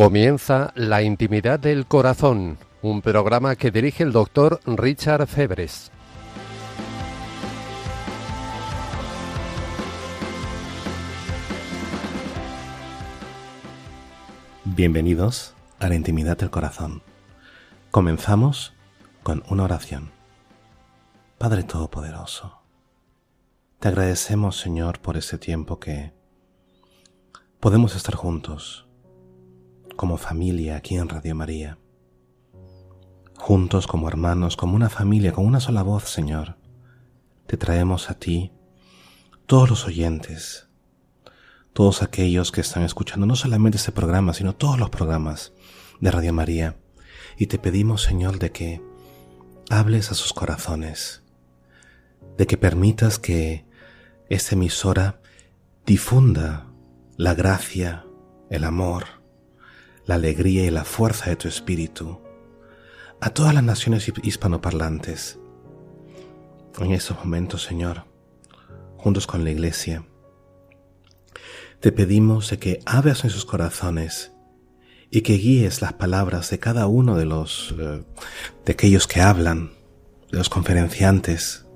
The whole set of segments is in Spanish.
Comienza La Intimidad del Corazón, un programa que dirige el doctor Richard Febres. Bienvenidos a La Intimidad del Corazón. Comenzamos con una oración. Padre Todopoderoso, te agradecemos Señor por ese tiempo que podemos estar juntos como familia aquí en Radio María. Juntos como hermanos, como una familia, con una sola voz, Señor, te traemos a ti todos los oyentes, todos aquellos que están escuchando no solamente este programa, sino todos los programas de Radio María. Y te pedimos, Señor, de que hables a sus corazones, de que permitas que esta emisora difunda la gracia, el amor, la alegría y la fuerza de tu espíritu a todas las naciones hispanoparlantes. En estos momentos, Señor, juntos con la Iglesia, te pedimos que abras en sus corazones y que guíes las palabras de cada uno de los eh, de aquellos que hablan, de los conferenciantes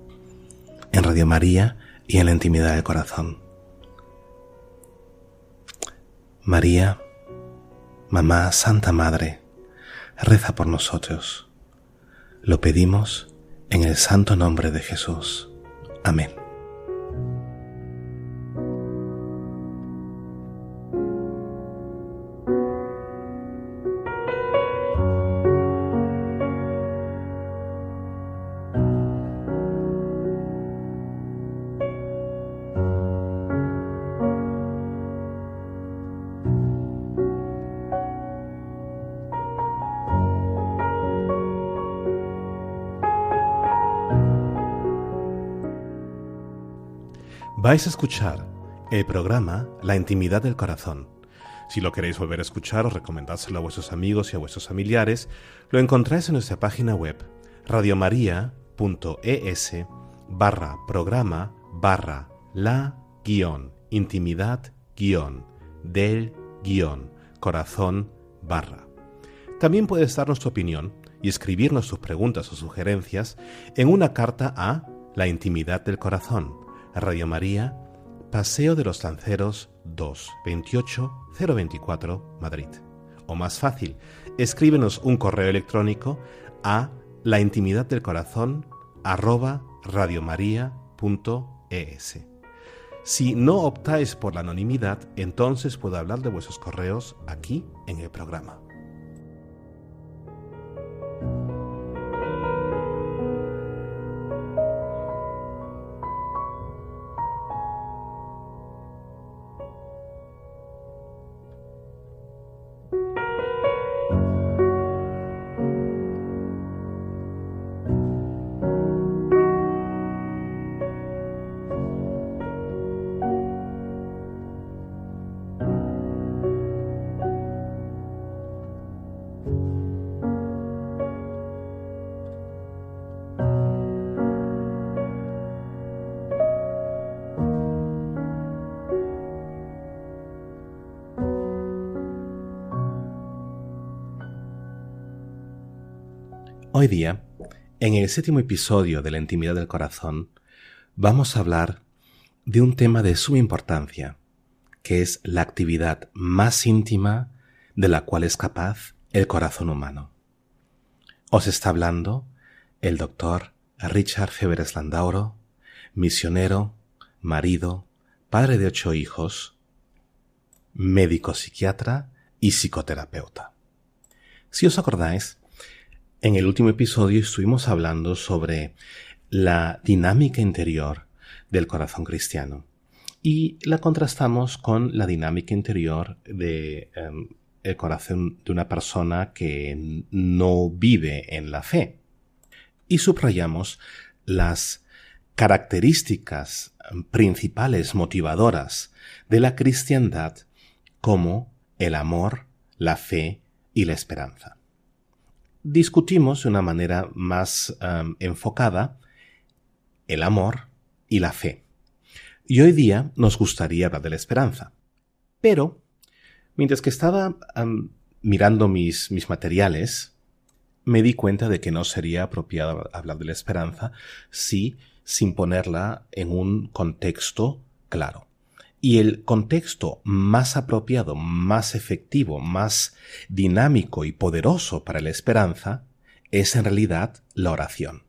en Radio María y en la intimidad del corazón. María, Mamá Santa Madre, reza por nosotros. Lo pedimos en el santo nombre de Jesús. Amén. Vais a escuchar el programa La Intimidad del Corazón. Si lo queréis volver a escuchar o recomendárselo a vuestros amigos y a vuestros familiares, lo encontráis en nuestra página web radiomaria.es barra programa barra la guion intimidad guion del guion corazón barra. También puedes darnos tu opinión y escribirnos tus preguntas o sugerencias en una carta a La Intimidad del Corazón Radio María, Paseo de los Lanceros 2, 28 024, Madrid. O más fácil, escríbenos un correo electrónico a la intimidad del corazón arroba radiomaria.es. Si no optáis por la anonimidad, entonces puedo hablar de vuestros correos aquí en el programa. Hoy día, en el séptimo episodio de la intimidad del corazón, vamos a hablar de un tema de suma importancia, que es la actividad más íntima de la cual es capaz el corazón humano. Os está hablando el doctor Richard Feberes Landauro, misionero, marido, padre de ocho hijos, médico psiquiatra y psicoterapeuta. Si os acordáis, en el último episodio estuvimos hablando sobre la dinámica interior del corazón cristiano y la contrastamos con la dinámica interior de em, el corazón de una persona que no vive en la fe. Y subrayamos las características principales motivadoras de la cristiandad como el amor, la fe y la esperanza discutimos de una manera más enfocada el amor y la fe. Y hoy día nos gustaría hablar de la esperanza. Pero, mientras que estaba mirando mis, mis materiales, me di cuenta de que no sería apropiado hablar de la esperanza si sin ponerla en un contexto claro. Y el contexto más apropiado, más efectivo, más dinámico y poderoso para la esperanza es en realidad la oración.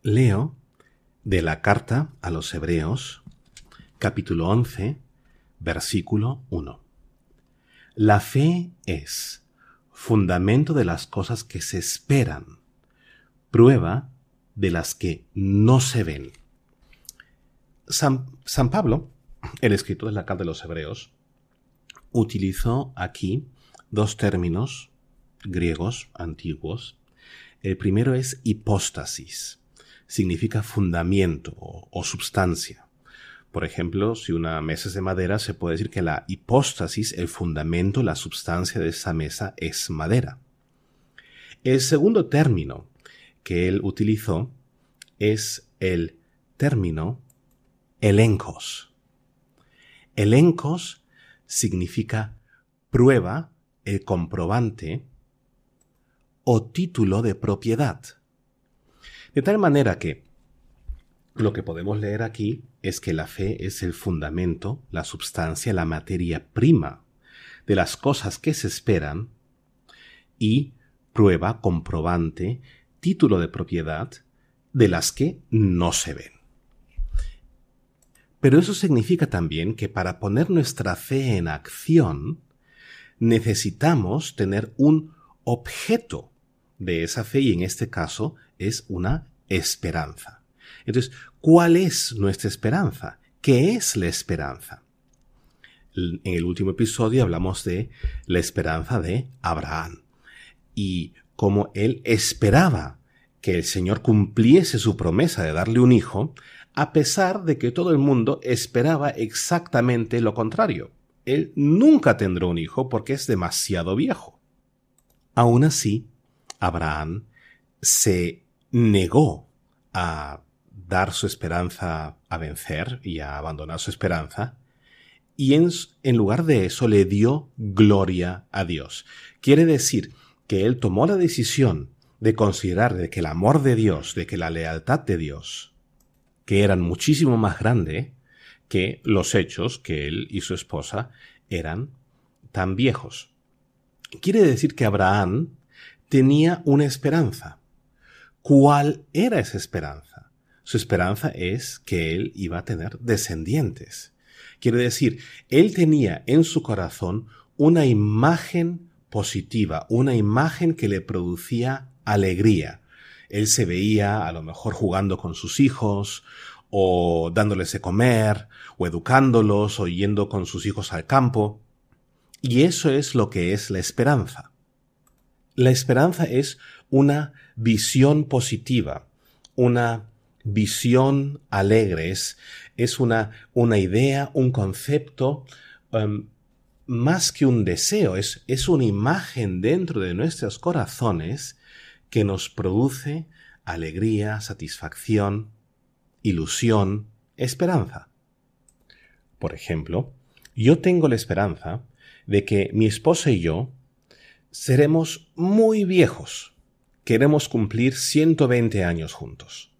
Leo de la carta a los Hebreos, capítulo 11, versículo 1. La fe es fundamento de las cosas que se esperan, prueba de las que no se ven. San, San Pablo, el escritor de la carta de los Hebreos, utilizó aquí dos términos griegos antiguos. El primero es hipóstasis, significa fundamento o, o substancia. Por ejemplo, si una mesa es de madera, se puede decir que la hipóstasis, el fundamento, la substancia de esa mesa es madera. El segundo término que él utilizó es el término elencos. Elencos significa prueba, el comprobante o título de propiedad. De tal manera que lo que podemos leer aquí es que la fe es el fundamento, la substancia, la materia prima de las cosas que se esperan y prueba, comprobante, título de propiedad de las que no se ven. Pero eso significa también que para poner nuestra fe en acción, necesitamos tener un objeto de esa fe y en este caso es una esperanza. Entonces, ¿cuál es nuestra esperanza? ¿Qué es la esperanza? En el último episodio hablamos de la esperanza de Abraham y cómo él esperaba que el Señor cumpliese su promesa de darle un hijo, a pesar de que todo el mundo esperaba exactamente lo contrario. Él nunca tendrá un hijo porque es demasiado viejo. Aún así, Abraham se negó a dar su esperanza a vencer y a abandonar su esperanza, y en, en, lugar de eso le dio gloria a Dios. Quiere decir que él tomó la decisión de considerar de que el amor de Dios, de que la lealtad de Dios, que eran muchísimo más grande que los hechos que él y su esposa eran tan viejos. Quiere decir que Abraham tenía una esperanza. ¿Cuál era esa esperanza? Su esperanza es que él iba a tener descendientes. Quiere decir, él tenía en su corazón una imagen positiva, una imagen que le producía alegría. Él se veía a lo mejor jugando con sus hijos, o dándoles de comer, o educándolos, o yendo con sus hijos al campo. Y eso es lo que es la esperanza. La esperanza es una visión positiva, una visión alegre, es, una, una idea, un concepto, um, más que un deseo, es, es una imagen dentro de nuestros corazones que nos produce alegría, satisfacción, ilusión, esperanza. Por ejemplo, yo tengo la esperanza de que mi esposa y yo seremos muy viejos. Queremos cumplir 120 años juntos.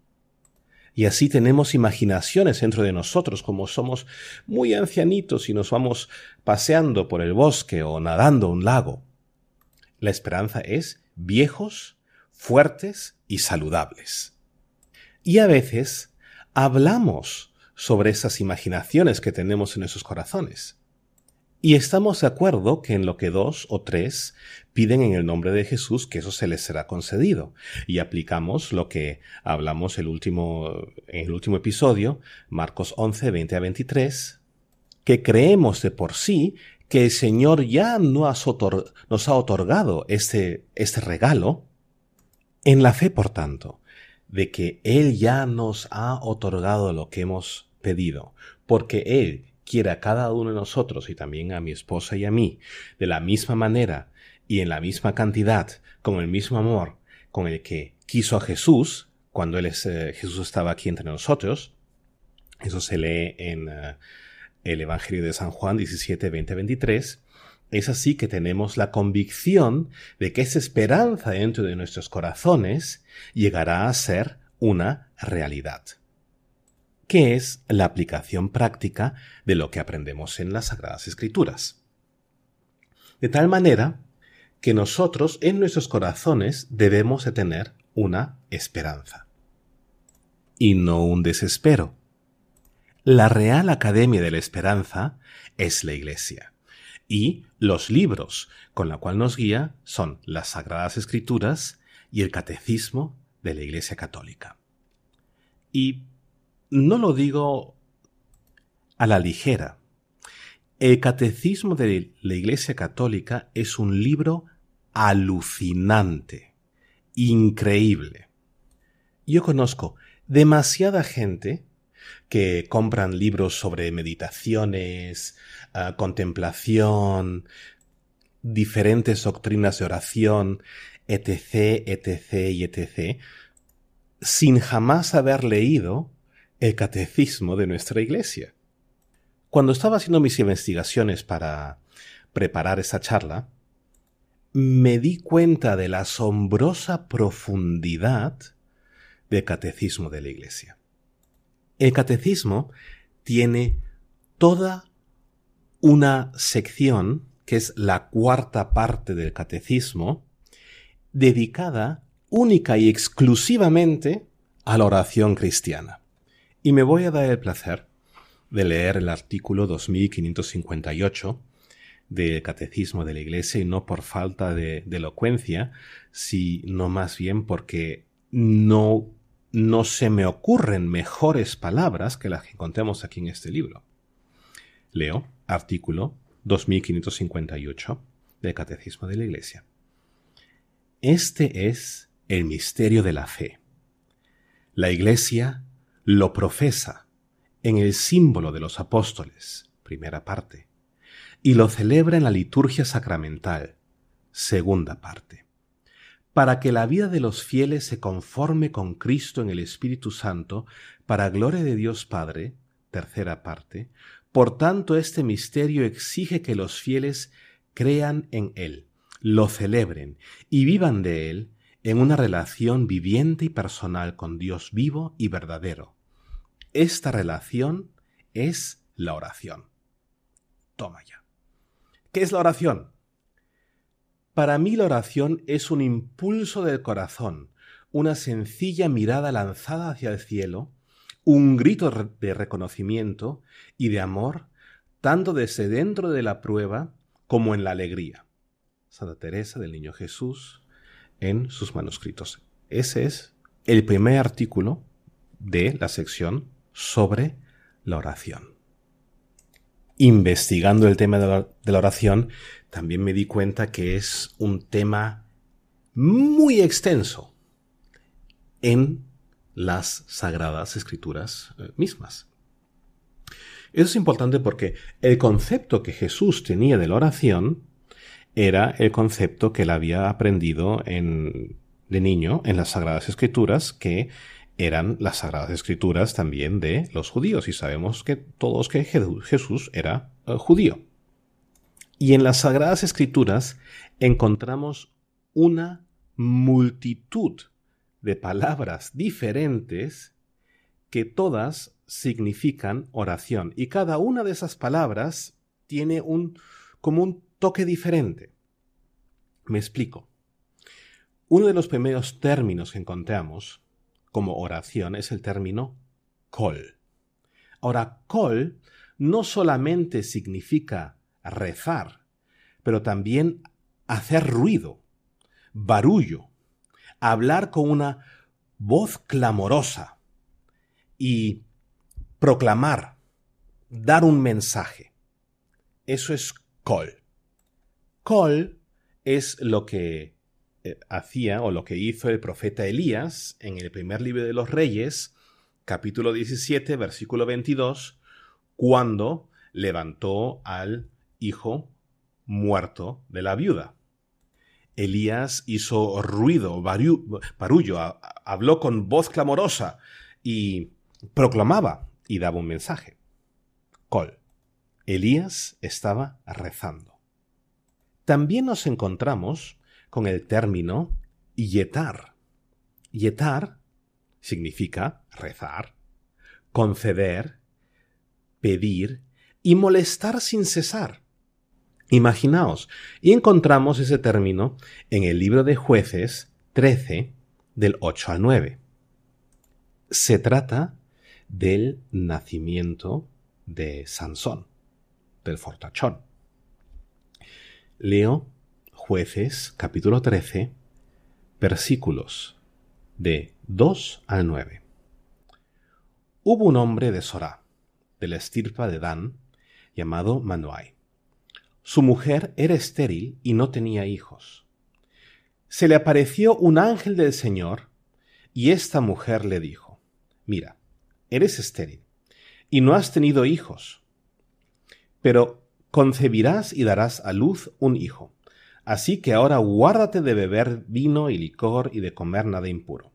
Y así tenemos imaginaciones dentro de nosotros, como somos muy ancianitos y nos vamos paseando por el bosque o nadando un lago. La esperanza es viejos fuertes y saludables. Y a veces hablamos sobre esas imaginaciones que tenemos en esos corazones. Y estamos de acuerdo que en lo que dos o tres piden en el nombre de Jesús, que eso se les será concedido. Y aplicamos lo que hablamos el último, en el último episodio, Marcos 11, 20 a 23, que creemos de por sí que el Señor ya nos ha otorgado este, este regalo, en la fe, por tanto, de que Él ya nos ha otorgado lo que hemos pedido, porque Él quiere a cada uno de nosotros y también a mi esposa y a mí, de la misma manera y en la misma cantidad, con el mismo amor con el que quiso a Jesús, cuando él es, eh, Jesús estaba aquí entre nosotros. Eso se lee en eh, el Evangelio de San Juan 17, 20, 23 Es así que tenemos la convicción de que esa esperanza dentro de nuestros corazones llegará a ser una realidad, que es la aplicación práctica de lo que aprendemos en las Sagradas Escrituras. De tal manera que nosotros en nuestros corazones debemos de tener una esperanza y no un desespero. La Real Academia de la Esperanza es la Iglesia y los libros con la cual nos guía son las Sagradas Escrituras y el Catecismo de la Iglesia Católica. Y no lo digo a la ligera. El Catecismo de la Iglesia Católica es un libro alucinante, increíble. Yo conozco demasiada gente que compran libros sobre meditaciones, ah, contemplación, diferentes doctrinas de oración, etc., etc. y etc., sin jamás haber leído el catecismo de nuestra iglesia. Cuando estaba haciendo mis investigaciones para preparar esa charla, me di cuenta de la asombrosa profundidad del catecismo de la iglesia. El catecismo tiene toda una sección, que es la cuarta parte del catecismo, dedicada única y exclusivamente a la oración cristiana. Y me voy a dar el placer de leer el artículo 2558 del Catecismo de la Iglesia y no por falta de, elocuencia, sino más bien porque no no se me ocurren mejores palabras que las que encontramos aquí en este libro. Leo artículo 2558 del Catecismo de la Iglesia. Este es el misterio de la fe. La Iglesia lo profesa en el símbolo de los apóstoles, primera parte, y lo celebra en la liturgia sacramental, segunda parte para que la vida de los fieles se conforme con Cristo en el Espíritu Santo, para gloria de Dios Padre, tercera parte, por tanto este misterio exige que los fieles crean en Él, lo celebren y vivan de Él en una relación viviente y personal con Dios vivo y verdadero. Esta relación es la oración. Toma ya. ¿Qué es la oración? Para mí la oración es un impulso del corazón, una sencilla mirada lanzada hacia el cielo, un grito de reconocimiento y de amor, tanto desde dentro de la prueba como en la alegría. Santa Teresa del Niño Jesús en sus manuscritos. Ese es el primer artículo de la sección sobre la oración. Investigando el tema de la oración, también me di cuenta que es un tema muy extenso en las sagradas escrituras eh, mismas. Eso es importante porque el concepto que Jesús tenía de la oración era el concepto que él había aprendido en, de niño en las sagradas escrituras, que eran las sagradas escrituras también de los judíos, y sabemos que todos que Jesús era eh, judío. Y en las Sagradas Escrituras encontramos una multitud de palabras diferentes que todas significan oración. Y cada una de esas palabras tiene un, como un toque diferente. Me explico. Uno de los primeros términos que encontramos como oración es el término kol. Ahora, kol no solamente significa rezar, pero también hacer ruido, barullo, hablar con una voz clamorosa y proclamar, dar un mensaje. Eso es call. Call es lo que eh, hacía o lo que hizo el profeta Elías en el primer libro de los Reyes, capítulo 17, versículo 22, cuando levantó al hijo muerto de la viuda. Elías hizo ruido, barullo, habló con voz clamorosa y proclamaba y daba un mensaje. Col. Elías estaba rezando. también nos encontramos con el término yetar. Yetar significa rezar, conceder, pedir y molestar sin cesar. Imaginaos, y encontramos ese término en el libro de jueces 13, del 8 al 9. Se trata del nacimiento de Sansón, del fortachón. Leo jueces capítulo 13, versículos de 2 al 9. Hubo un hombre de Sorá, de la estirpa de Dan, llamado Manuai. Su mujer era estéril y no tenía hijos. Se le apareció un ángel del Señor, y esta mujer le dijo, Mira, eres estéril, y no has tenido hijos, pero concebirás y darás a luz un hijo. Así que ahora guárdate de beber vino y licor y de comer nada impuro,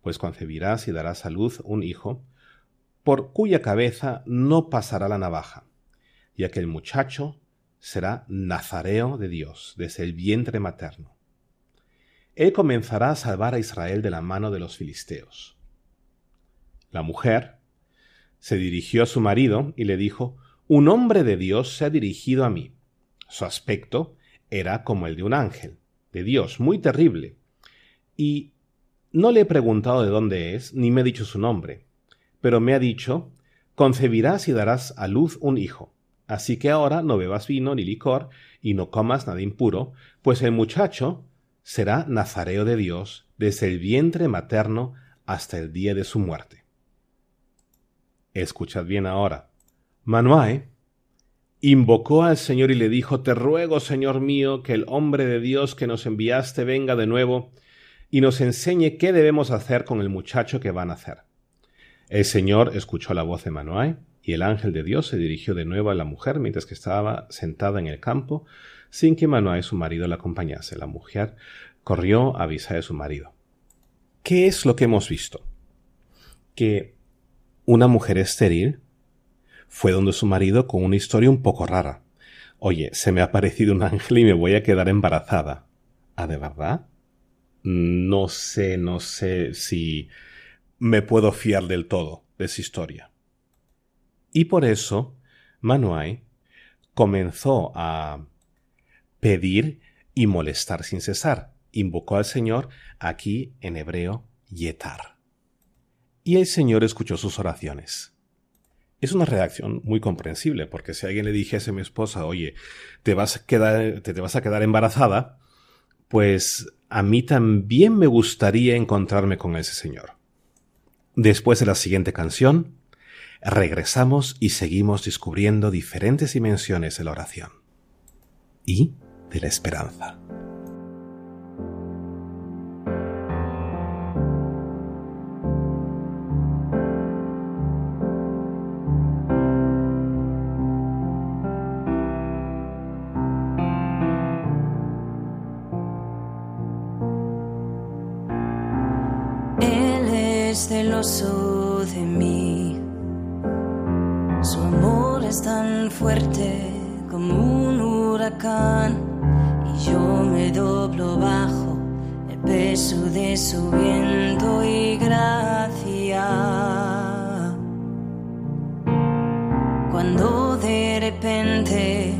pues concebirás y darás a luz un hijo, por cuya cabeza no pasará la navaja, ya que el muchacho será nazareo de Dios desde el vientre materno. Él comenzará a salvar a Israel de la mano de los filisteos. La mujer se dirigió a su marido y le dijo, Un hombre de Dios se ha dirigido a mí. Su aspecto era como el de un ángel, de Dios, muy terrible. Y no le he preguntado de dónde es, ni me ha dicho su nombre, pero me ha dicho, concebirás y darás a luz un hijo. Así que ahora no bebas vino ni licor, y no comas nada impuro, pues el muchacho será nazareo de Dios desde el vientre materno hasta el día de su muerte. Escuchad bien ahora. Manuae invocó al Señor y le dijo, Te ruego, Señor mío, que el hombre de Dios que nos enviaste venga de nuevo y nos enseñe qué debemos hacer con el muchacho que van a hacer. El Señor escuchó la voz de Manuae y el ángel de Dios se dirigió de nuevo a la mujer mientras que estaba sentada en el campo, sin que Manoah su marido la acompañase. La mujer corrió a avisar a su marido. ¿Qué es lo que hemos visto? Que una mujer estéril fue donde su marido con una historia un poco rara. Oye, se me ha aparecido un ángel y me voy a quedar embarazada. ¿Ah, de verdad? No sé, no sé si me puedo fiar del todo de esa historia. Y por eso Manuai comenzó a pedir y molestar sin cesar. Invocó al Señor aquí en hebreo Yetar. Y el Señor escuchó sus oraciones. Es una reacción muy comprensible, porque si alguien le dijese a mi esposa, oye, te vas a quedar, te, te vas a quedar embarazada, pues a mí también me gustaría encontrarme con ese Señor. Después de la siguiente canción, regresamos y seguimos descubriendo diferentes dimensiones de la oración y de la esperanza. Él es celoso fuerte como un huracán y yo me doblo bajo el peso de su viento y gracia. Cuando de repente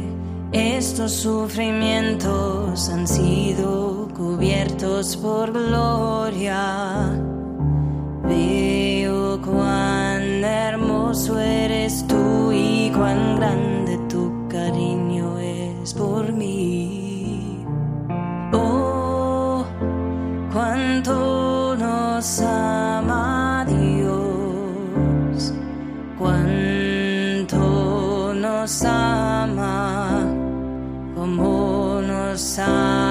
estos sufrimientos han sido cubiertos por gloria, veo cuán hermoso eres cuán grande tu cariño es por mí. Oh, cuánto nos ama Dios, cuánto nos ama, como nos ama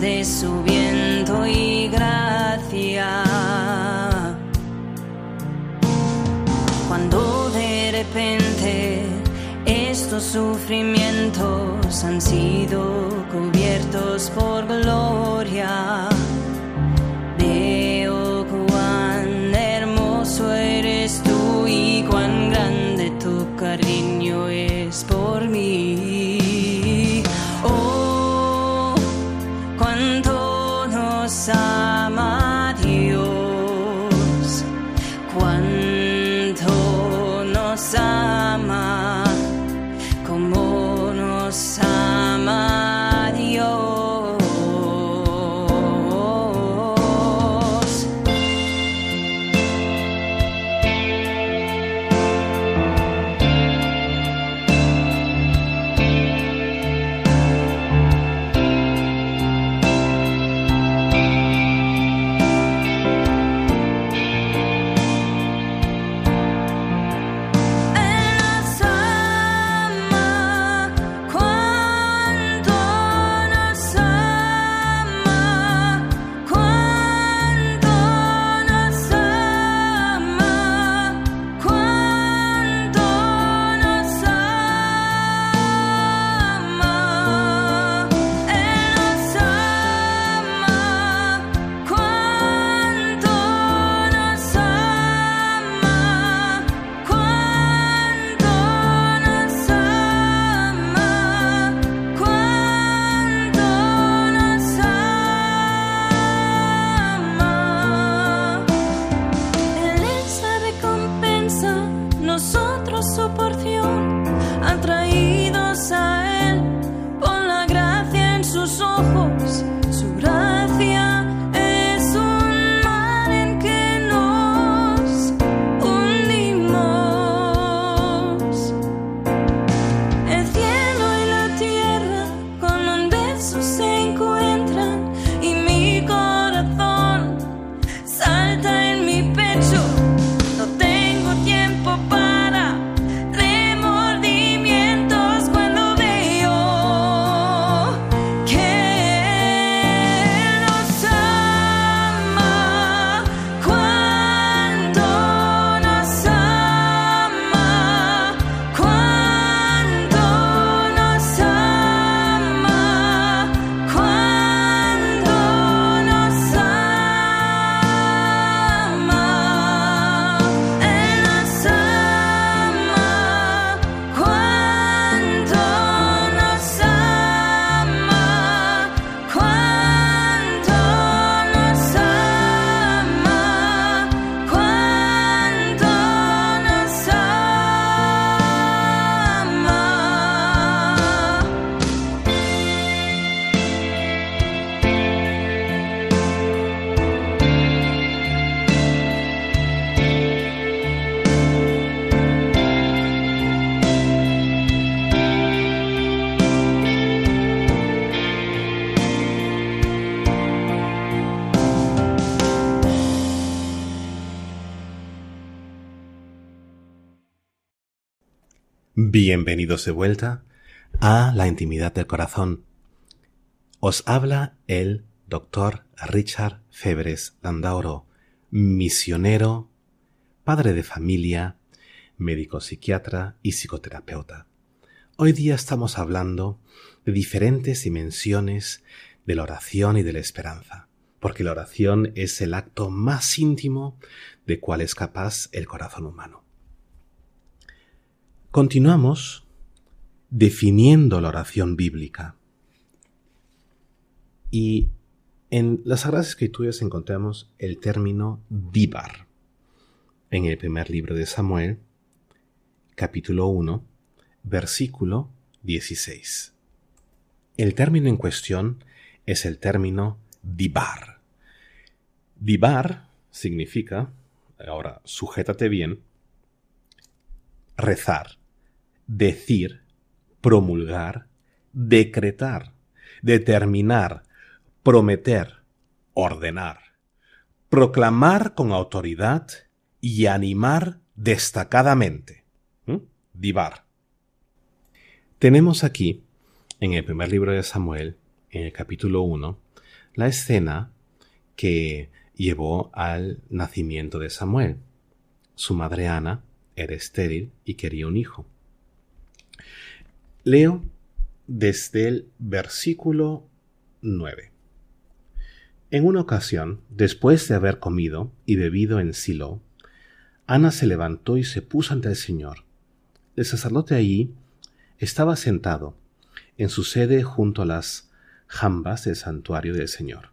de su viento y gracia. Cuando de repente estos sufrimientos han sido cubiertos por gloria. Bienvenidos de vuelta a la intimidad del corazón. Os habla el doctor Richard Febres Landauro, misionero, padre de familia, médico psiquiatra y psicoterapeuta. Hoy día estamos hablando de diferentes dimensiones de la oración y de la esperanza, porque la oración es el acto más íntimo de cual es capaz el corazón humano. Continuamos definiendo la oración bíblica. Y en las Sagradas Escrituras encontramos el término divar. En el primer libro de Samuel, capítulo 1, versículo 16. El término en cuestión es el término divar. Divar significa, ahora sujétate bien, rezar, decir, promulgar, decretar, determinar, prometer, ordenar, proclamar con autoridad y animar destacadamente. Divar. Tenemos aquí, en el primer libro de Samuel, en el capítulo 1, la escena que llevó al nacimiento de Samuel. Su madre Ana era estéril y quería un hijo. Leo desde el versículo 9. En una ocasión, después de haber comido y bebido en Silo, Ana se levantó y se puso ante el Señor. El sacerdote allí estaba sentado en su sede junto a las jambas del santuario del Señor.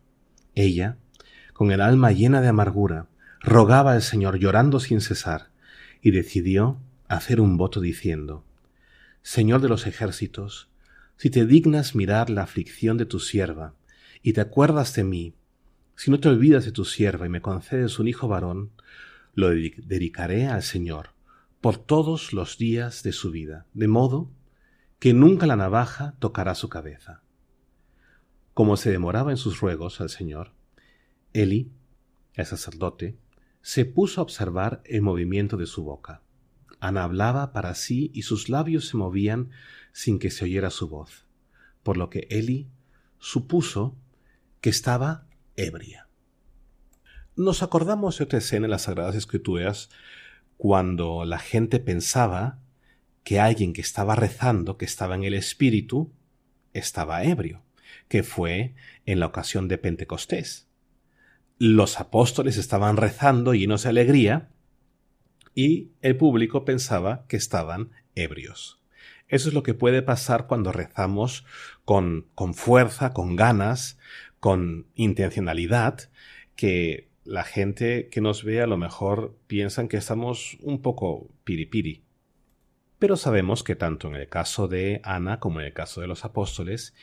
Ella, con el alma llena de amargura, rogaba al Señor llorando sin cesar, y decidió hacer un voto diciendo, Señor de los ejércitos, si te dignas mirar la aflicción de tu sierva, y te acuerdas de mí, si no te olvidas de tu sierva y me concedes un hijo varón, lo dedicaré al Señor por todos los días de su vida, de modo que nunca la navaja tocará su cabeza. Como se demoraba en sus ruegos al Señor, Eli, el sacerdote, se puso a observar el movimiento de su boca. Ana hablaba para sí y sus labios se movían sin que se oyera su voz, por lo que Eli supuso que estaba ebria. Nos acordamos de otra escena en las Sagradas Escrituras cuando la gente pensaba que alguien que estaba rezando, que estaba en el Espíritu, estaba ebrio, que fue en la ocasión de Pentecostés. Los apóstoles estaban rezando llenos de alegría y el público pensaba que estaban ebrios. Eso es lo que puede pasar cuando rezamos con, con fuerza, con ganas, con intencionalidad, que la gente que nos ve a lo mejor piensan que estamos un poco piripiri. Pero sabemos que tanto en el caso de Ana como en el caso de los apóstoles,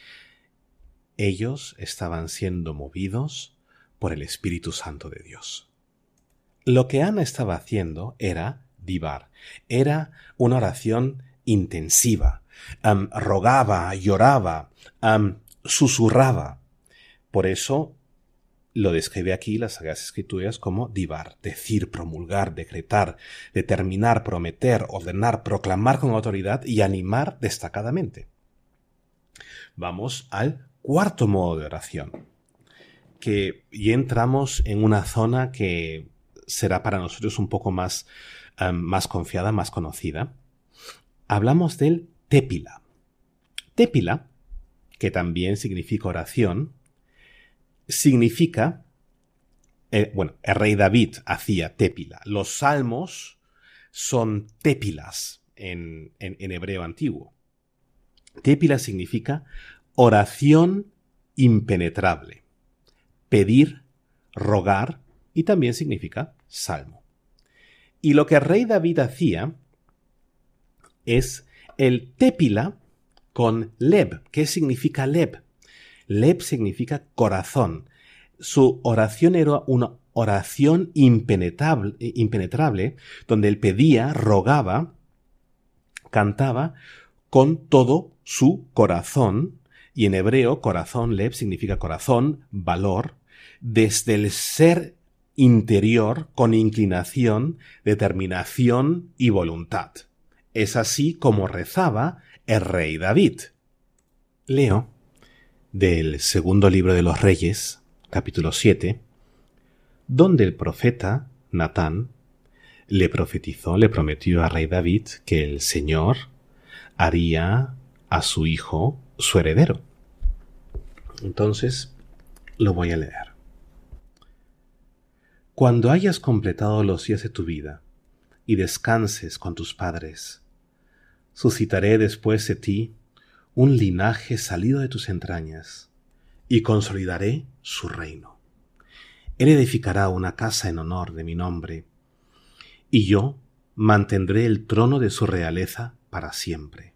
ellos estaban siendo movidos por el Espíritu Santo de Dios. Lo que Ana estaba haciendo era divar, era una oración intensiva, rogaba, lloraba, susurraba, por eso lo describe aquí las Sagradas Escrituras como divar, decir, promulgar, decretar, determinar, prometer, ordenar, proclamar con autoridad y animar destacadamente. Vamos al cuarto modo de oración, que ya entramos en una zona que será para nosotros un poco más, más confiada, más conocida. Hablamos del tépila. Tépila, que también significa oración, significa, eh, bueno, el rey David hacía tépila. Los salmos son tépilas en, en hebreo antiguo. Tépila significa oración impenetrable, pedir, rogar y también significa salmo. Y lo que rey David hacía es el tépila con leb. ¿Qué significa leb? Leb significa corazón. Su oración era una oración impenetrable, impenetrable, donde él pedía, rogaba, cantaba con todo su corazón, y en hebreo corazón, leb significa corazón, valor, desde el ser interior con inclinación, determinación y voluntad. Es así como rezaba el rey David. Leo del segundo libro de los Reyes, capítulo 7, donde el profeta Natán le profetizó, le prometió a rey David que el Señor haría a su hijo su heredero. Entonces, lo voy a leer. Cuando hayas completado los días de tu vida y descanses con tus padres, suscitaré después de ti un linaje salido de tus entrañas, y consolidaré su reino. Él edificará una casa en honor de mi nombre, y yo mantendré el trono de su realeza para siempre.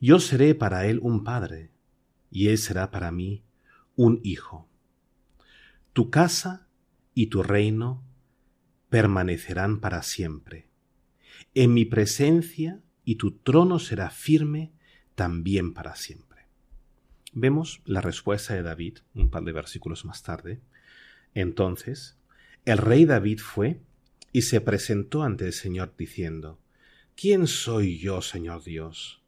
Yo seré para él un padre, y él será para mí un hijo. Tu casa y tu reino permanecerán para siempre. En mi presencia y tu trono será firme también para siempre. Vemos la respuesta de David un par de versículos más tarde. Entonces, el rey David fue y se presentó ante el Señor diciendo, ¿Quién soy yo, Señor Dios?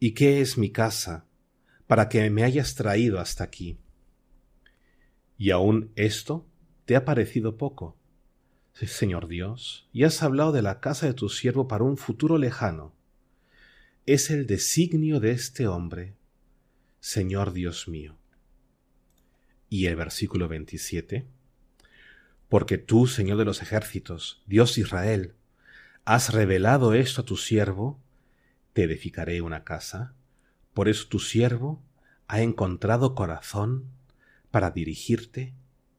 ¿Y qué es mi casa para que me hayas traído hasta aquí? ¿Y aún esto te ha parecido poco? Señor Dios, y has hablado de la casa de tu siervo para un futuro lejano. Es el designio de este hombre, Señor Dios mío. Y el versículo 27. Porque tú, Señor de los ejércitos, Dios Israel, has revelado esto a tu siervo, te edificaré una casa. Por eso tu siervo ha encontrado corazón para dirigirte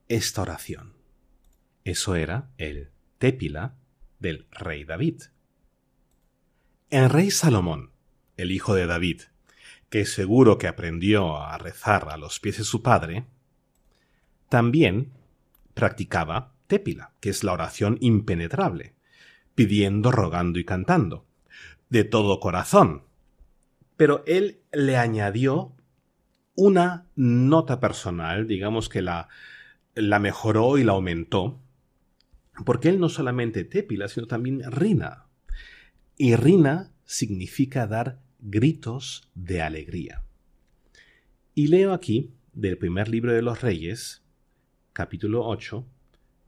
esta oración. Eso era el tépila del rey David. El rey Salomón, el hijo de David, que seguro que aprendió a rezar a los pies de su padre, también practicaba tépila, que es la oración impenetrable, pidiendo, rogando y cantando, de todo corazón. Pero él le añadió una nota personal, digamos que la, la mejoró y la aumentó, porque él no solamente tépila, sino también rina. Y rina significa dar gritos de alegría. Y leo aquí del primer libro de los Reyes, capítulo 8,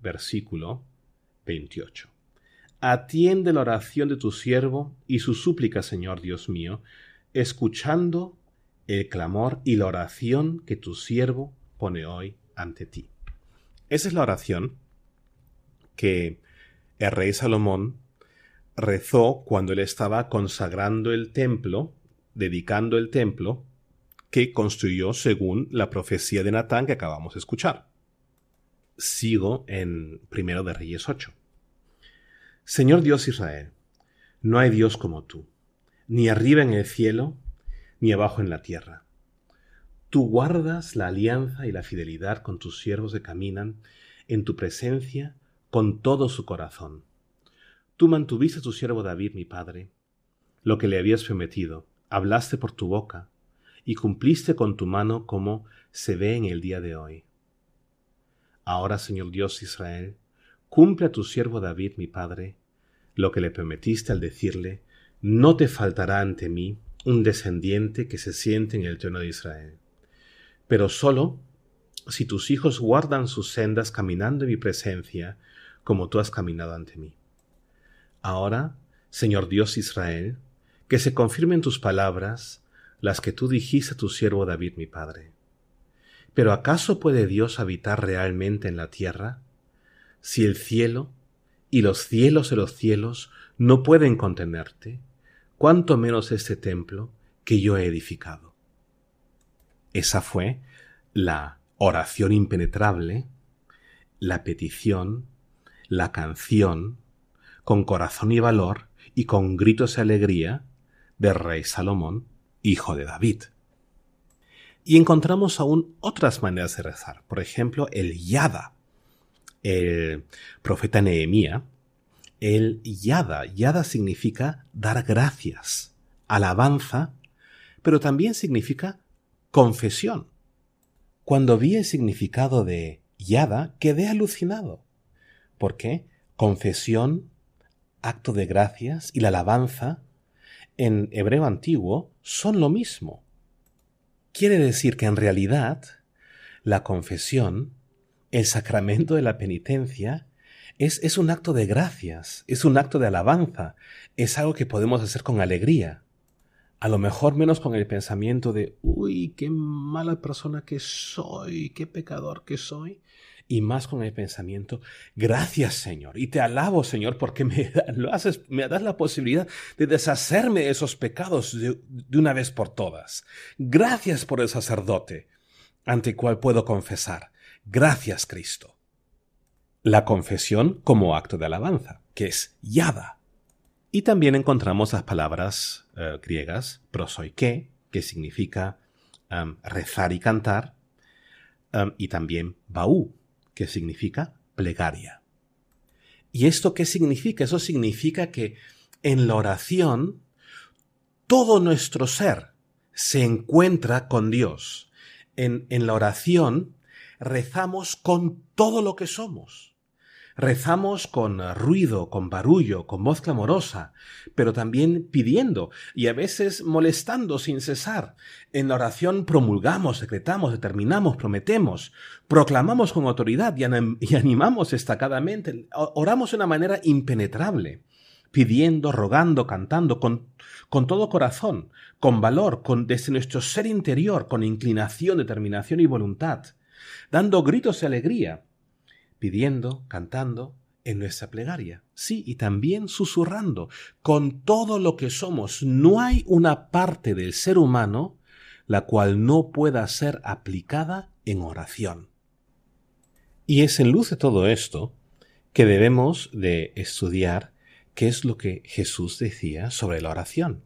versículo 28. Atiende la oración de tu siervo y su súplica, Señor Dios mío, escuchando el clamor y la oración que tu siervo pone hoy ante ti. Esa es la oración que el rey Salomón rezó cuando él estaba consagrando el templo, dedicando el templo que construyó según la profecía de Natán que acabamos de escuchar. Sigo en Primero de Reyes 8. Señor Dios Israel, no hay Dios como tú, ni arriba en el cielo, ni abajo en la tierra. Tú guardas la alianza y la fidelidad con tus siervos que caminan en tu presencia con todo su corazón. Tú mantuviste a tu siervo David, mi padre, lo que le habías prometido, hablaste por tu boca, y cumpliste con tu mano como se ve en el día de hoy. Ahora, Señor Dios Israel, cumple a tu siervo David, mi padre, lo que le prometiste al decirle, no te faltará ante mí un descendiente que se siente en el trono de Israel. Pero solo si tus hijos guardan sus sendas caminando en mi presencia, como tú has caminado ante mí. Ahora, Señor Dios Israel, que se confirmen tus palabras, las que tú dijiste a tu siervo David mi padre. Pero ¿acaso puede Dios habitar realmente en la tierra? Si el cielo y los cielos de los cielos no pueden contenerte, cuánto menos este templo que yo he edificado. Esa fue la oración impenetrable, la petición la canción, con corazón y valor y con gritos de alegría, del rey Salomón, hijo de David. Y encontramos aún otras maneras de rezar. Por ejemplo, el yada. El profeta Nehemía, el yada. Yada significa dar gracias, alabanza, pero también significa confesión. Cuando vi el significado de yada, quedé alucinado. ¿Por qué? Confesión, acto de gracias y la alabanza en hebreo antiguo son lo mismo. Quiere decir que en realidad la confesión, el sacramento de la penitencia, es, es, un acto de gracias, es un acto de alabanza, es algo que podemos hacer con alegría. A lo mejor menos con el pensamiento de, uy, qué mala persona que soy, qué pecador que soy, y más con el pensamiento, gracias Señor, y te alabo Señor porque me, lo haces, me das la posibilidad de deshacerme de esos pecados de, de una vez por todas. Gracias por el sacerdote ante el cual puedo confesar. Gracias Cristo. La confesión como acto de alabanza, que es yada. Y también encontramos las palabras uh, griegas prosoike, que significa rezar y cantar, y también baú, que significa plegaria. ¿Y esto qué significa? Eso significa que en la oración todo nuestro ser se encuentra con Dios. En, en la oración rezamos con todo lo que somos. Rezamos con ruido, con barullo, con voz clamorosa, pero también pidiendo y a veces molestando sin cesar. En la oración promulgamos, secretamos, determinamos, prometemos, proclamamos con autoridad y, animamos destacadamente. Oramos de una manera impenetrable, pidiendo, rogando, cantando, con, con todo corazón, con valor, con, desde nuestro ser interior, con inclinación, determinación y voluntad, dando gritos de alegría pidiendo, cantando en nuestra plegaria. Sí, y también susurrando. Con todo lo que somos, no hay una parte del ser humano la cual no pueda ser aplicada en oración. Y es en luz de todo esto que debemos de estudiar qué es lo que Jesús decía sobre la oración.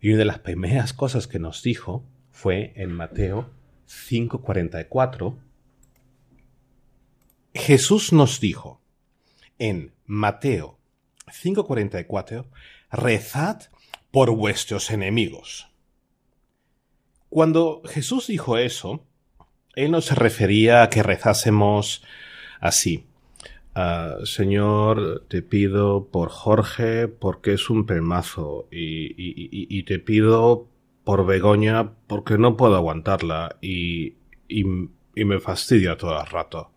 Y una de las primeras cosas que nos dijo fue en Mateo 5:44, Jesús nos dijo en Mateo 5:44, rezad por vuestros enemigos. Cuando Jesús dijo eso, Él no se refería a que rezásemos así. Ah, señor, te pido por Jorge porque es un pelmazo y, y, te pido por Begoña porque no puedo aguantarla y me fastidia todo el rato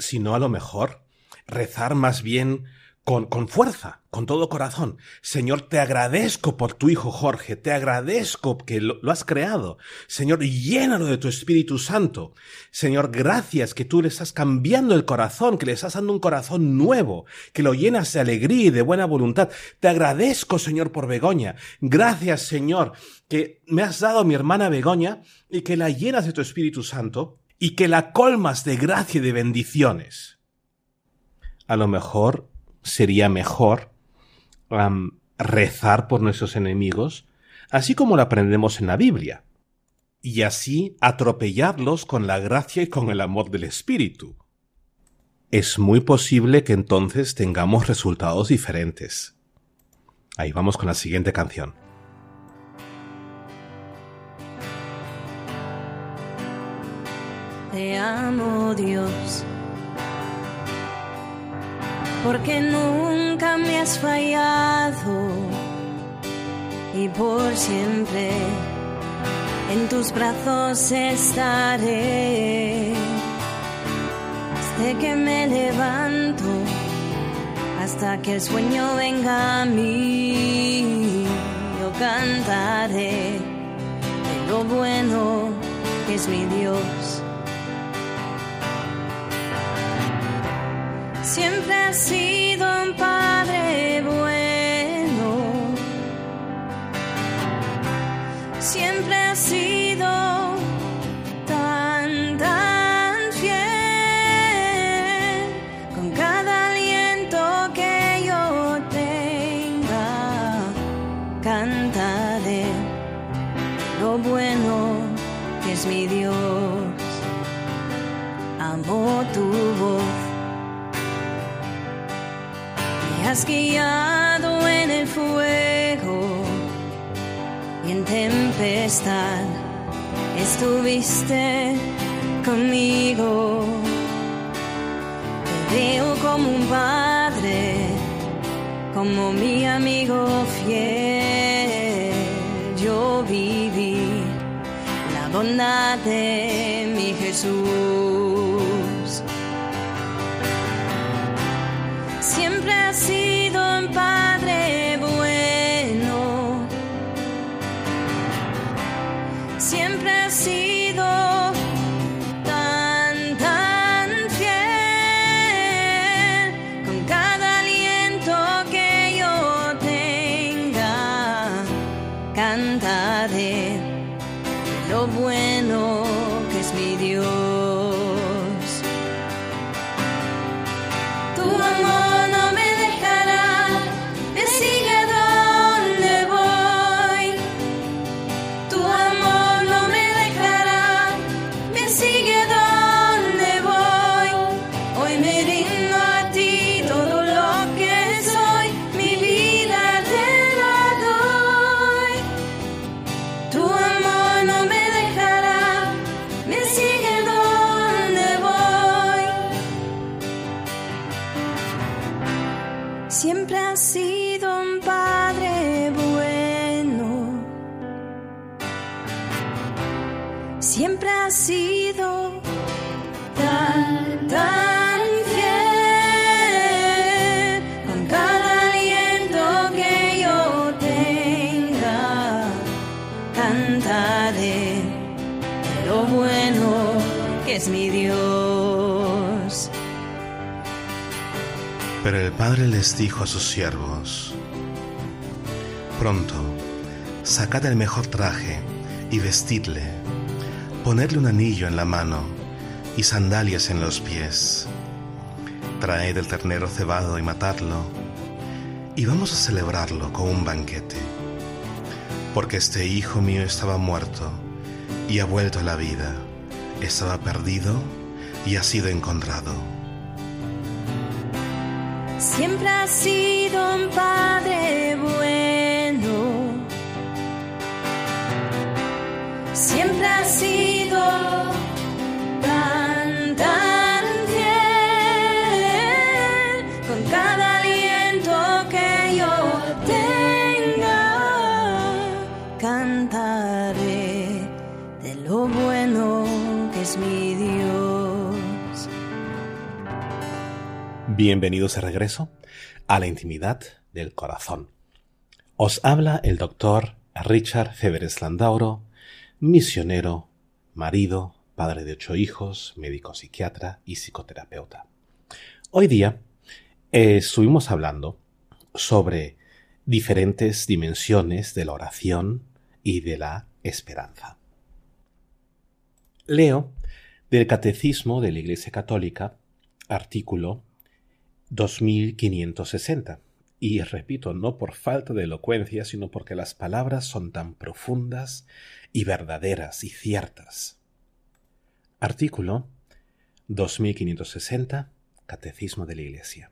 sino a lo mejor rezar más bien con, con, fuerza, con todo corazón. Señor, te agradezco por tu hijo Jorge, te agradezco que lo, has creado. Señor, llénalo de tu Espíritu Santo. Señor, gracias que tú le estás cambiando el corazón, que le estás dando un corazón nuevo, que lo llenas de alegría y de buena voluntad. Te agradezco, Señor, por Begoña. Gracias, Señor, que me has dado mi hermana Begoña y que la llenas de tu Espíritu Santo y que la colmas de gracia y de bendiciones. A lo mejor sería mejor rezar por nuestros enemigos, así como lo aprendemos en la Biblia, y así atropellarlos con la gracia y con el amor del Espíritu. Es muy posible que entonces tengamos resultados diferentes. Ahí vamos con la siguiente canción. Te amo Dios, porque nunca me has fallado y por siempre en tus brazos estaré. Desde que me levanto hasta que el sueño venga a mí, yo cantaré de lo bueno que es mi Dios siempre has sido un padre bueno. Siempre has sido has guiado en el fuego y en tempestad estuviste conmigo. Te veo como un padre, como mi amigo fiel. Yo viví la bondad de mi Jesús. Siempre ha sido un padre bueno. Siempre ha sido tan, tan fiel. Con cada aliento que yo tenga, cantaré lo bueno que es mi Dios. Tu padre les dijo a sus siervos, Pronto, sacad el mejor traje y vestidle, ponedle un anillo en la mano y sandalias en los pies. Traed el ternero cebado y matadlo, y vamos a celebrarlo con un banquete. Porque este hijo mío estaba muerto y ha vuelto a la vida, estaba perdido y ha sido encontrado. Siempre has sido un padre Bienvenidos de regreso a la intimidad del corazón. Os habla el doctor Richard Feveres Landauro, misionero, marido, padre de ocho hijos, médico psiquiatra y psicoterapeuta. Hoy día eh, estuvimos hablando sobre diferentes dimensiones de la oración y de la esperanza. Leo del Catecismo de la Iglesia Católica, artículo 2560. Y repito, no por falta de elocuencia, sino porque las palabras son tan profundas y verdaderas y ciertas. Artículo 2560, Catecismo de la Iglesia.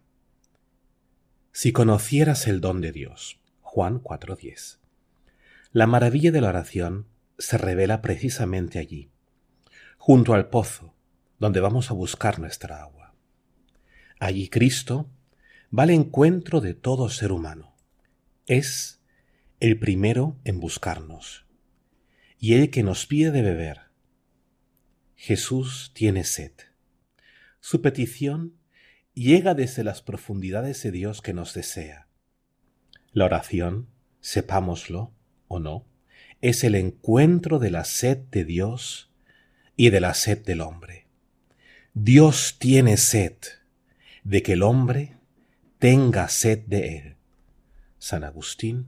Si conocieras el don de Dios, Juan 4:10. La maravilla de la oración se revela precisamente allí, junto al pozo, donde vamos a buscar nuestra agua. Allí Cristo va al encuentro de todo ser humano. Es el primero en buscarnos y el que nos pide de beber. Jesús tiene sed. Su petición llega desde las profundidades de Dios que nos desea. La oración, sepámoslo o no, es el encuentro de la sed de Dios y de la sed del hombre. Dios tiene sed de que el hombre tenga sed de él. San Agustín,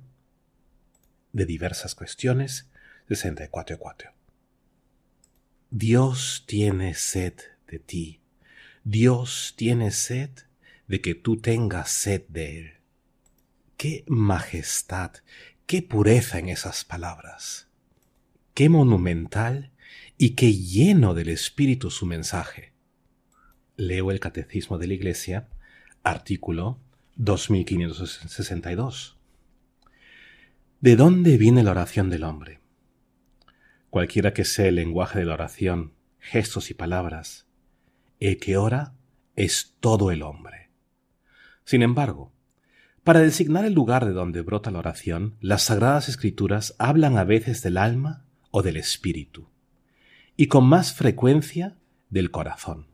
de diversas cuestiones, 64.4. Dios tiene sed de ti. Dios tiene sed de que tú tengas sed de él. Qué majestad, qué pureza en esas palabras. Qué monumental y qué lleno del Espíritu su mensaje. Leo el Catecismo de la Iglesia, artículo 2562. ¿De dónde viene la oración del hombre? Cualquiera que sea el lenguaje de la oración, gestos y palabras, el que ora es todo el hombre. Sin embargo, para designar el lugar de donde brota la oración, las sagradas escrituras hablan a veces del alma o del espíritu, y con más frecuencia del corazón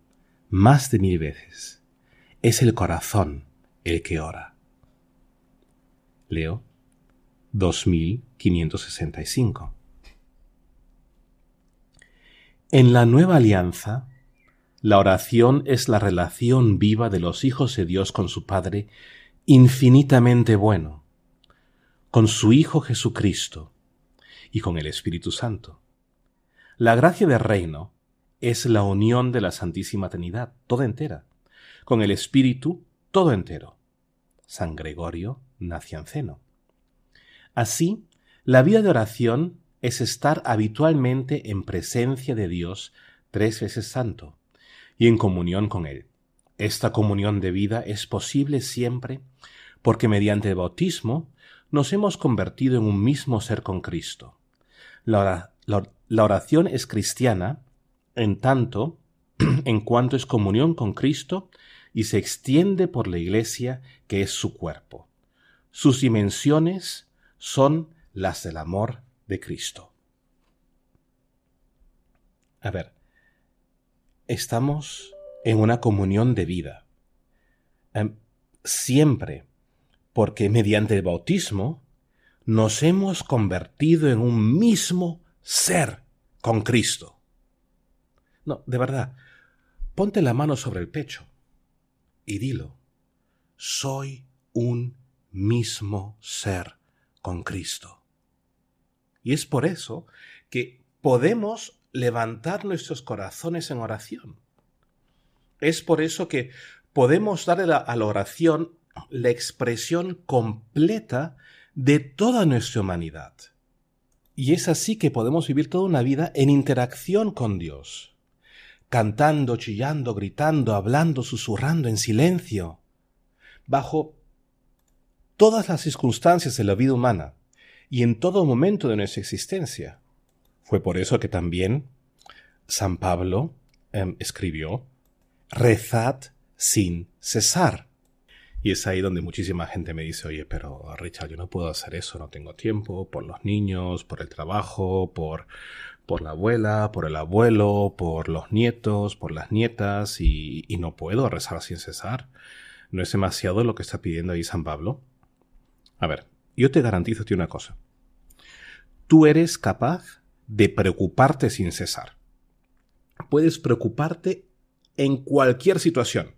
más de mil veces. Es el corazón el que ora. Leo 2565. En la nueva alianza, la oración es la relación viva de los hijos de Dios con su Padre, infinitamente bueno, con su Hijo Jesucristo y con el Espíritu Santo. La gracia del reino es la unión de la Santísima Trinidad, toda entera, con el Espíritu, todo entero. San Gregorio Nacianceno. Así, la vida de oración es estar habitualmente en presencia de Dios tres veces santo y en comunión con Él. Esta comunión de vida es posible siempre porque mediante el bautismo nos hemos convertido en un mismo ser con Cristo. La, oración es cristiana en tanto en cuanto es comunión con Cristo y se extiende por la iglesia que es su cuerpo. Sus dimensiones son las del amor de Cristo. A ver, estamos en una comunión de vida. Em, siempre, porque mediante el bautismo nos hemos convertido en un mismo ser con Cristo. No, de verdad, ponte la mano sobre el pecho y dilo, soy un mismo ser con Cristo. Y es por eso que podemos levantar nuestros corazones en oración. Es por eso que podemos darle a la oración la expresión completa de toda nuestra humanidad. Y es así que podemos vivir toda una vida en interacción con Dios, cantando, chillando, gritando, hablando, susurrando en silencio, bajo todas las circunstancias de la vida humana y en todo momento de nuestra existencia. Fue por eso que también San Pablo em, escribió, rezad sin cesar. Y es ahí donde muchísima gente me dice, oye, pero Richard, yo no puedo hacer eso, no tengo tiempo, por los niños, por el trabajo, por, por la abuela, por el abuelo, por los nietos, por las nietas, y, no puedo rezar sin cesar. ¿No es demasiado lo que está pidiendo ahí San Pablo? A ver, yo te garantizo una cosa. Tú eres capaz de preocuparte sin cesar. Puedes preocuparte en cualquier situación.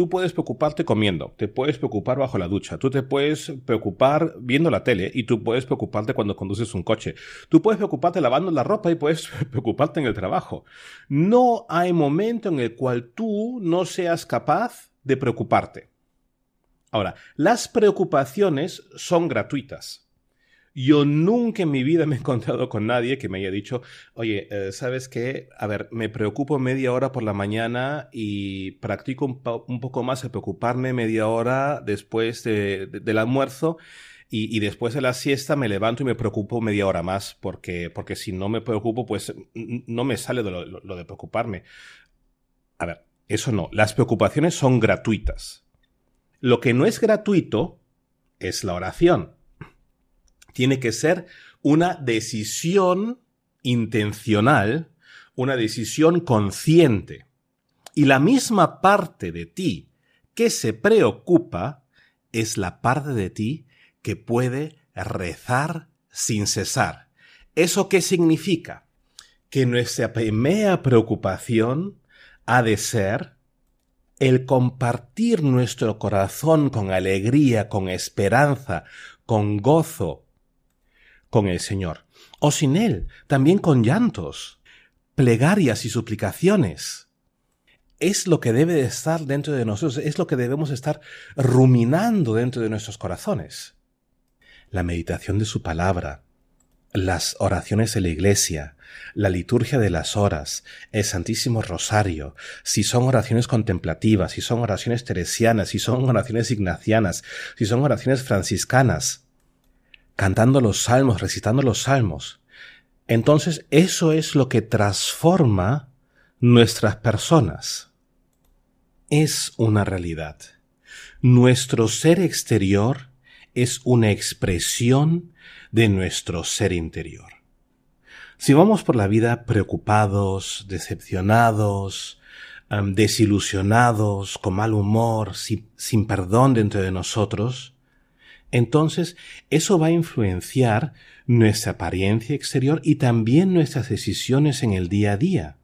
Tú puedes preocuparte comiendo, te puedes preocupar bajo la ducha, tú te puedes preocupar viendo la tele y tú puedes preocuparte cuando conduces un coche. Tú puedes preocuparte lavando la ropa y puedes preocuparte en el trabajo. No hay momento en el cual tú no seas capaz de preocuparte. Ahora, las preocupaciones son gratuitas. Yo nunca en mi vida me he encontrado con nadie que me haya dicho, oye, eh, ¿sabes qué? A ver, me preocupo media hora por la mañana y practico un, poco más el preocuparme media hora después del almuerzo y, después de la siesta me levanto y me preocupo media hora más porque, porque si no me preocupo, pues no me sale de lo de preocuparme. A ver, eso no, las preocupaciones son gratuitas. Lo que no es gratuito es la oración tiene que ser una decisión intencional, una decisión consciente. Y la misma parte de ti que se preocupa es la parte de ti que puede rezar sin cesar. ¿Eso qué significa? Que nuestra primera preocupación ha de ser el compartir nuestro corazón con alegría, con esperanza, con gozo, con el Señor, o sin Él, también con llantos, plegarias y suplicaciones. Es lo que debe de estar dentro de nosotros, es lo que debemos estar ruminando dentro de nuestros corazones. La meditación de su palabra, las oraciones de la iglesia, la liturgia de las horas, el Santísimo Rosario, si son oraciones contemplativas, si son oraciones teresianas, si son oraciones ignacianas, si son oraciones franciscanas, cantando los salmos, recitando los salmos. Entonces eso es lo que transforma nuestras personas. Es una realidad. Nuestro ser exterior es una expresión de nuestro ser interior. Si vamos por la vida preocupados, decepcionados, desilusionados, con mal humor, sin perdón dentro de nosotros, entonces eso va a influenciar nuestra apariencia exterior y también nuestras decisiones en el día a día.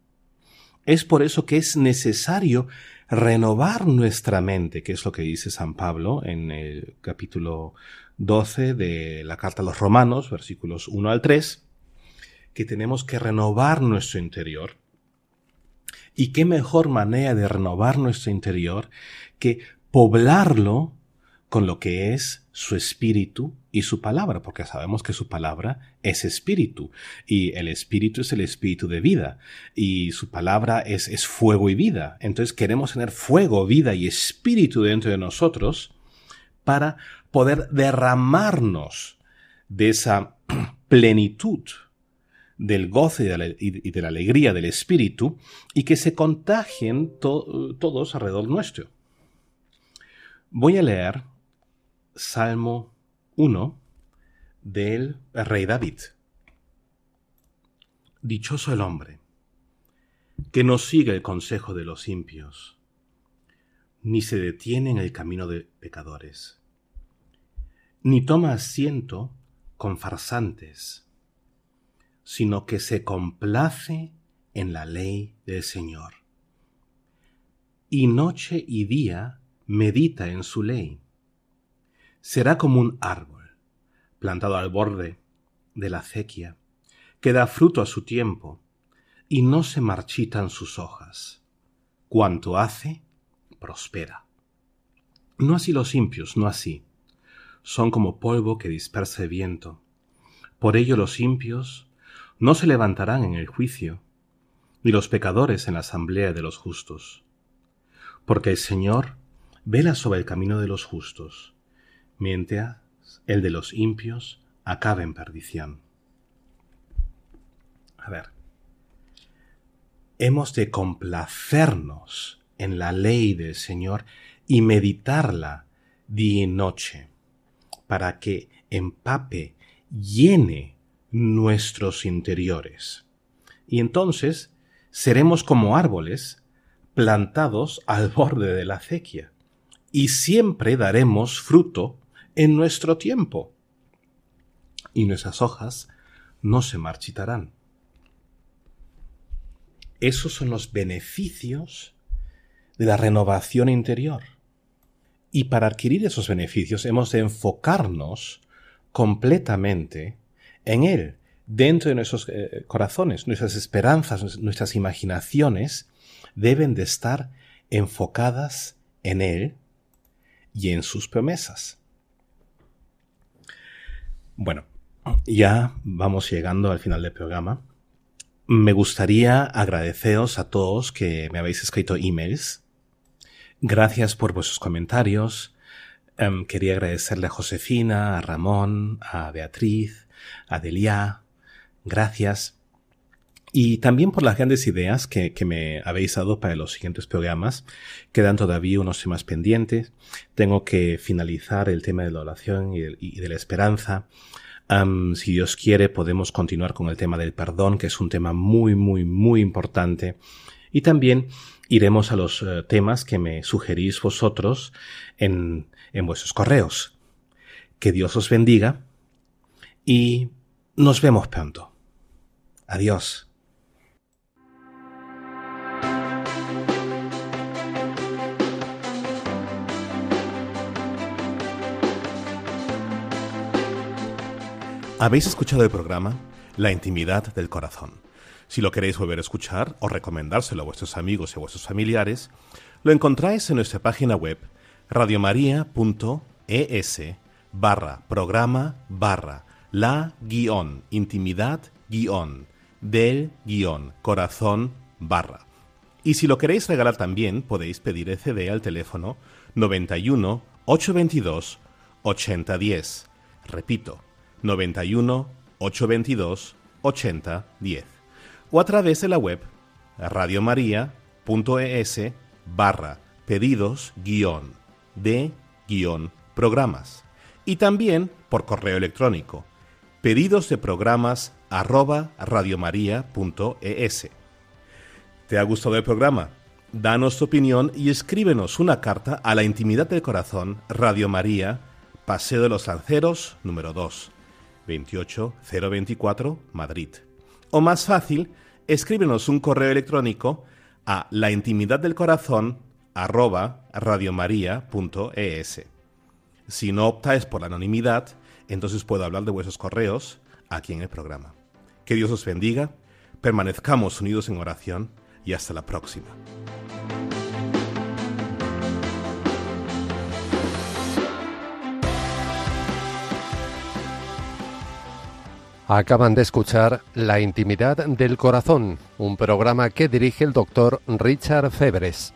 Es por eso que es necesario renovar nuestra mente, que es lo que dice San Pablo en el capítulo 12 de la carta a los romanos, versículos 1 al 3, que tenemos que renovar nuestro interior. ¿Y qué mejor manera de renovar nuestro interior que poblarlo con lo que es su espíritu y su palabra, porque sabemos que su palabra es espíritu, y el espíritu es el espíritu de vida, y su palabra es, fuego y vida. Entonces queremos tener fuego, vida y espíritu dentro de nosotros para poder derramarnos de esa plenitud del goce y de la, alegría del Espíritu y que se contagien todos alrededor nuestro. Voy a leer Salmo 1 del rey David. Dichoso el hombre que no sigue el consejo de los impios, ni se detiene en el camino de pecadores, ni toma asiento con farsantes, sino que se complace en la ley del Señor. Y noche y día medita en su ley. Será como un árbol plantado al borde de la acequia, que da fruto a su tiempo, y no se marchitan sus hojas. Cuanto hace, prospera. No así los impios, no así. Son como polvo que dispersa el viento. Por ello los impios no se levantarán en el juicio, ni los pecadores en la asamblea de los justos. Porque el Señor vela sobre el camino de los justos, mientras el de los impios acaba en perdición. A ver, hemos de complacernos en la ley del Señor y meditarla día y noche, para que empape, llene nuestros interiores. Y entonces seremos como árboles plantados al borde de la acequia, y siempre daremos fruto en nuestro tiempo, y nuestras hojas no se marchitarán. Esos son los beneficios de la renovación interior. Y para adquirir esos beneficios hemos de enfocarnos completamente en Él, dentro de nuestros eh, corazones, nuestras esperanzas, nuestras imaginaciones deben de estar enfocadas en Él y en sus promesas. Bueno, ya vamos llegando al final del programa. Me gustaría agradeceros a todos que me habéis escrito emails. Gracias por vuestros comentarios. Em, quería agradecerle a Josefina, a Ramón, a Beatriz, a Delia. Gracias. Y también por las grandes ideas que, me habéis dado para los siguientes programas. Quedan todavía unos temas pendientes. Tengo que finalizar el tema de la oración y de la esperanza si Dios quiere, podemos continuar con el tema del perdón, que es un tema muy, muy, muy importante. Y también iremos a los eh, temas que me sugerís vosotros en, en vuestros correos. Que Dios os bendiga y nos vemos pronto. Adiós. Habéis escuchado el programa La intimidad del corazón. Si lo queréis volver a escuchar o recomendárselo a vuestros amigos y a vuestros familiares, lo encontráis en nuestra página web radiomaria.es barra programa barra la guion intimidad guion del guion corazón barra. Y si lo queréis regalar también, podéis pedir el CD al teléfono 91 822 8010. Repito, 91 822 80 10 o a través de la web radiomaria.es barra pedidos guion de guion programas y también por correo electrónico pedidos de programas arroba radiomaria.es. ¿Te ha gustado el programa? Danos tu opinión y escríbenos una carta a la intimidad del corazón Radio María, Paseo de los Lanceros, número 2 28024 Madrid. O más fácil, escríbenos un correo electrónico a la intimidad del corazón arroba radiomaria.es. Si no optáis por la anonimidad, entonces puedo hablar de vuestros correos aquí en el programa. Que Dios os bendiga, permanezcamos unidos en oración y hasta la próxima. Acaban de escuchar La intimidad del corazón, un programa que dirige el doctor Richard Febres.